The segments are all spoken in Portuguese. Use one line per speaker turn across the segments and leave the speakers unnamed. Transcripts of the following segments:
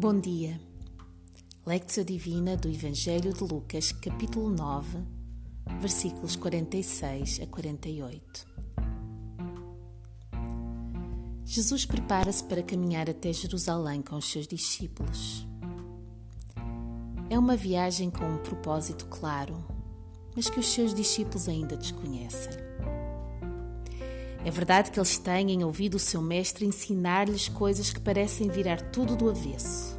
Bom dia. Lectio Divina do Evangelho de Lucas, capítulo 9, versículos 46 a 48. Jesus prepara-se para caminhar até Jerusalém com os seus discípulos. É uma viagem com um propósito claro, mas que os seus discípulos ainda desconhecem. É verdade que eles têm ouvido o seu mestre ensinar-lhes coisas que parecem virar tudo do avesso.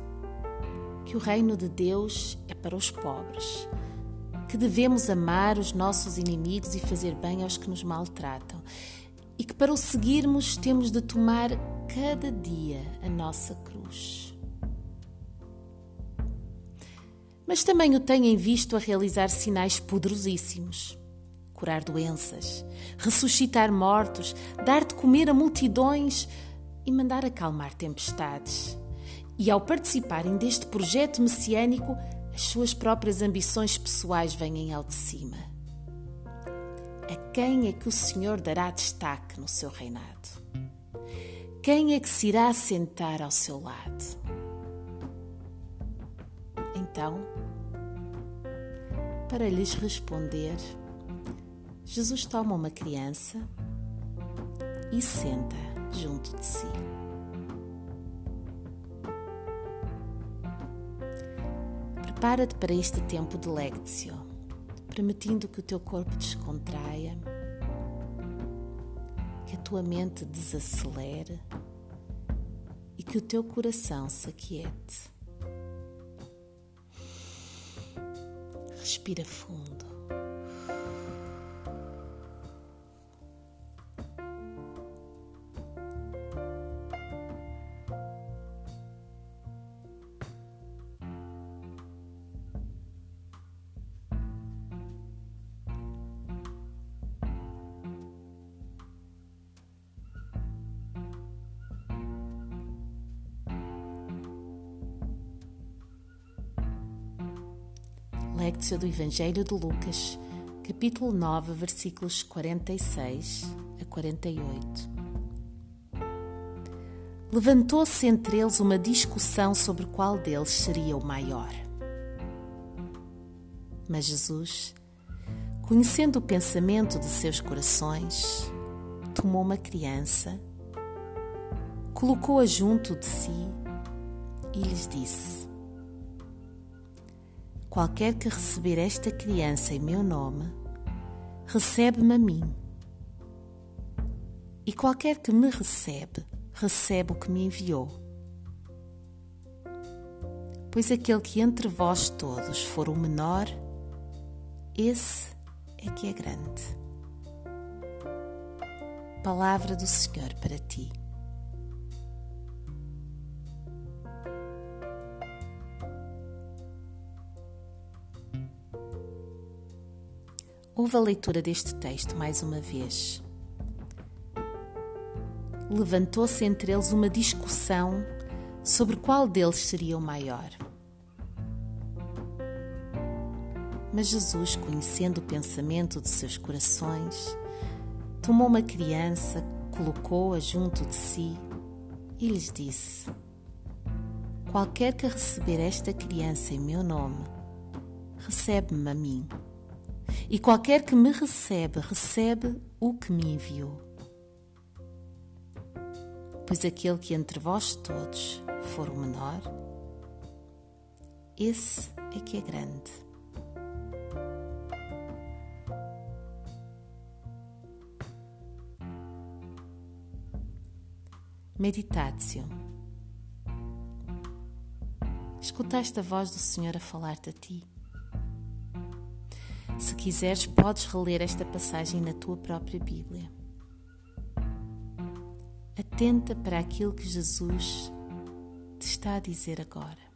Que o reino de Deus é para os pobres, que devemos amar os nossos inimigos e fazer bem aos que nos maltratam, e que para o seguirmos temos de tomar cada dia a nossa cruz. Mas também o têm visto a realizar sinais poderosíssimos curar doenças, ressuscitar mortos, dar de comer a multidões e mandar acalmar tempestades. E ao participarem deste projeto messiânico, as suas próprias ambições pessoais vêm ao de cima. A quem é que o Senhor dará destaque no seu reinado? Quem é que se irá sentar ao seu lado? Então, para lhes responder, Jesus toma uma criança e senta junto de si. Prepara-te para este tempo de lectio, permitindo que o teu corpo descontraia, que a tua mente desacelere e que o teu coração se aquiete. Respira fundo. Lectio do Evangelho de Lucas, capítulo 9, versículos 46 a 48. Levantou-se entre eles uma discussão sobre qual deles seria o maior. Mas Jesus, conhecendo o pensamento de seus corações, tomou uma criança, colocou-a junto de si e lhes disse: Qualquer que receber esta criança em meu nome, recebe-me a mim. E qualquer que me recebe, recebe o que me enviou. Pois aquele que entre vós todos for o menor, esse é que é grande. Palavra do Senhor para ti. Houve a leitura deste texto mais uma vez. Levantou-se entre eles uma discussão sobre qual deles seria o maior. Mas Jesus, conhecendo o pensamento de seus corações, tomou uma criança, colocou-a junto de si e lhes disse: Qualquer que receber esta criança em meu nome, recebe-me a mim. E qualquer que me recebe, recebe o que me enviou. Pois aquele que entre vós todos for o menor, esse é que é grande. Meditatio. Escutaste a voz do Senhor a falar-te a ti. Se quiseres, podes reler esta passagem na tua própria Bíblia. Atenta para aquilo que Jesus te está a dizer agora.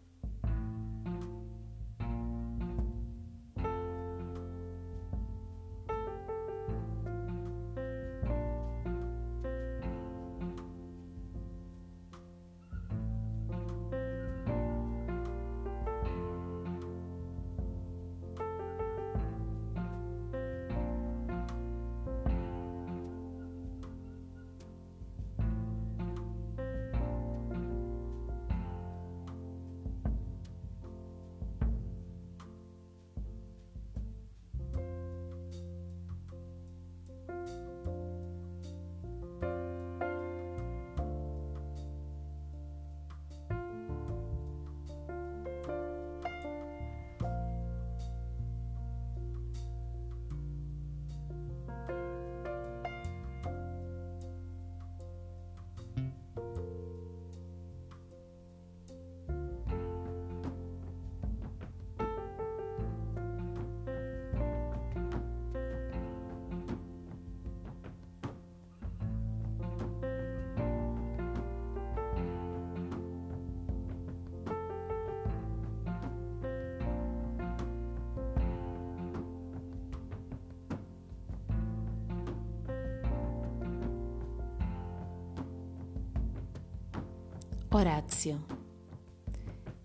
Horácio.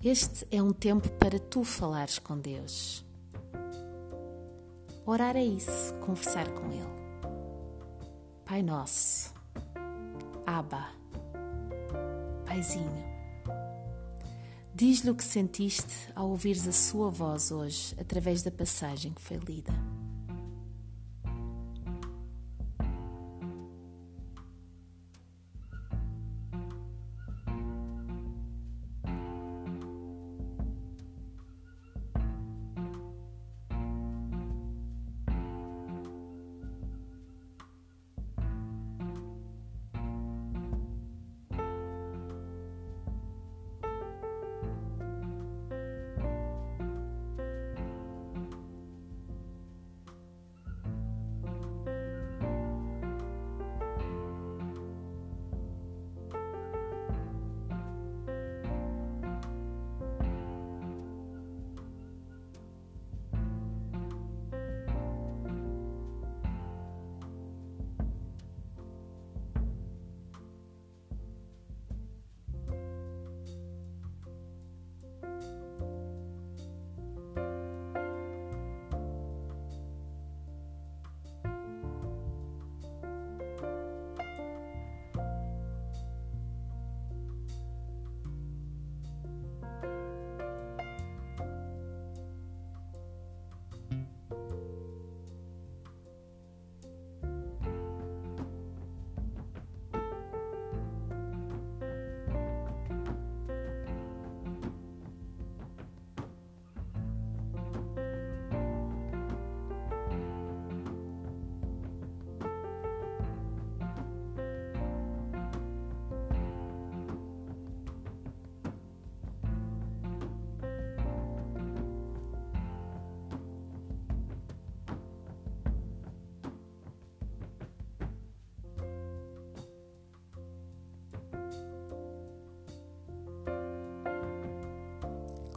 Este é um tempo para tu falares com Deus. Orar é isso, conversar com Ele. Pai Nosso, Abba, Paizinho. Diz-lhe o que sentiste ao ouvires a sua voz hoje através da passagem que foi lida.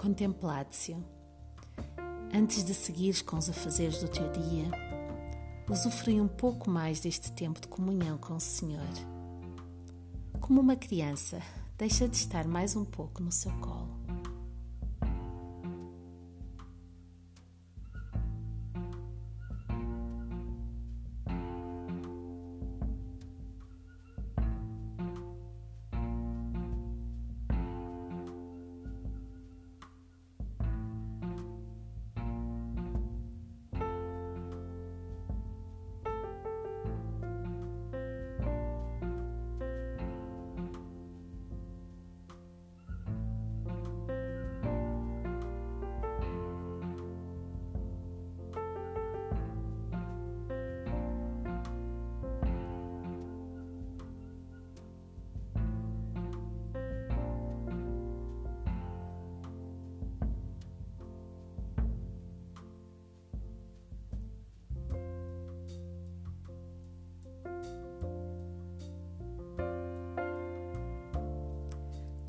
Contemplatio. Antes de seguires com os afazeres do teu dia, usufrui um pouco mais deste tempo de comunhão com o Senhor. Como uma criança, deixa de estar mais um pouco no seu colo.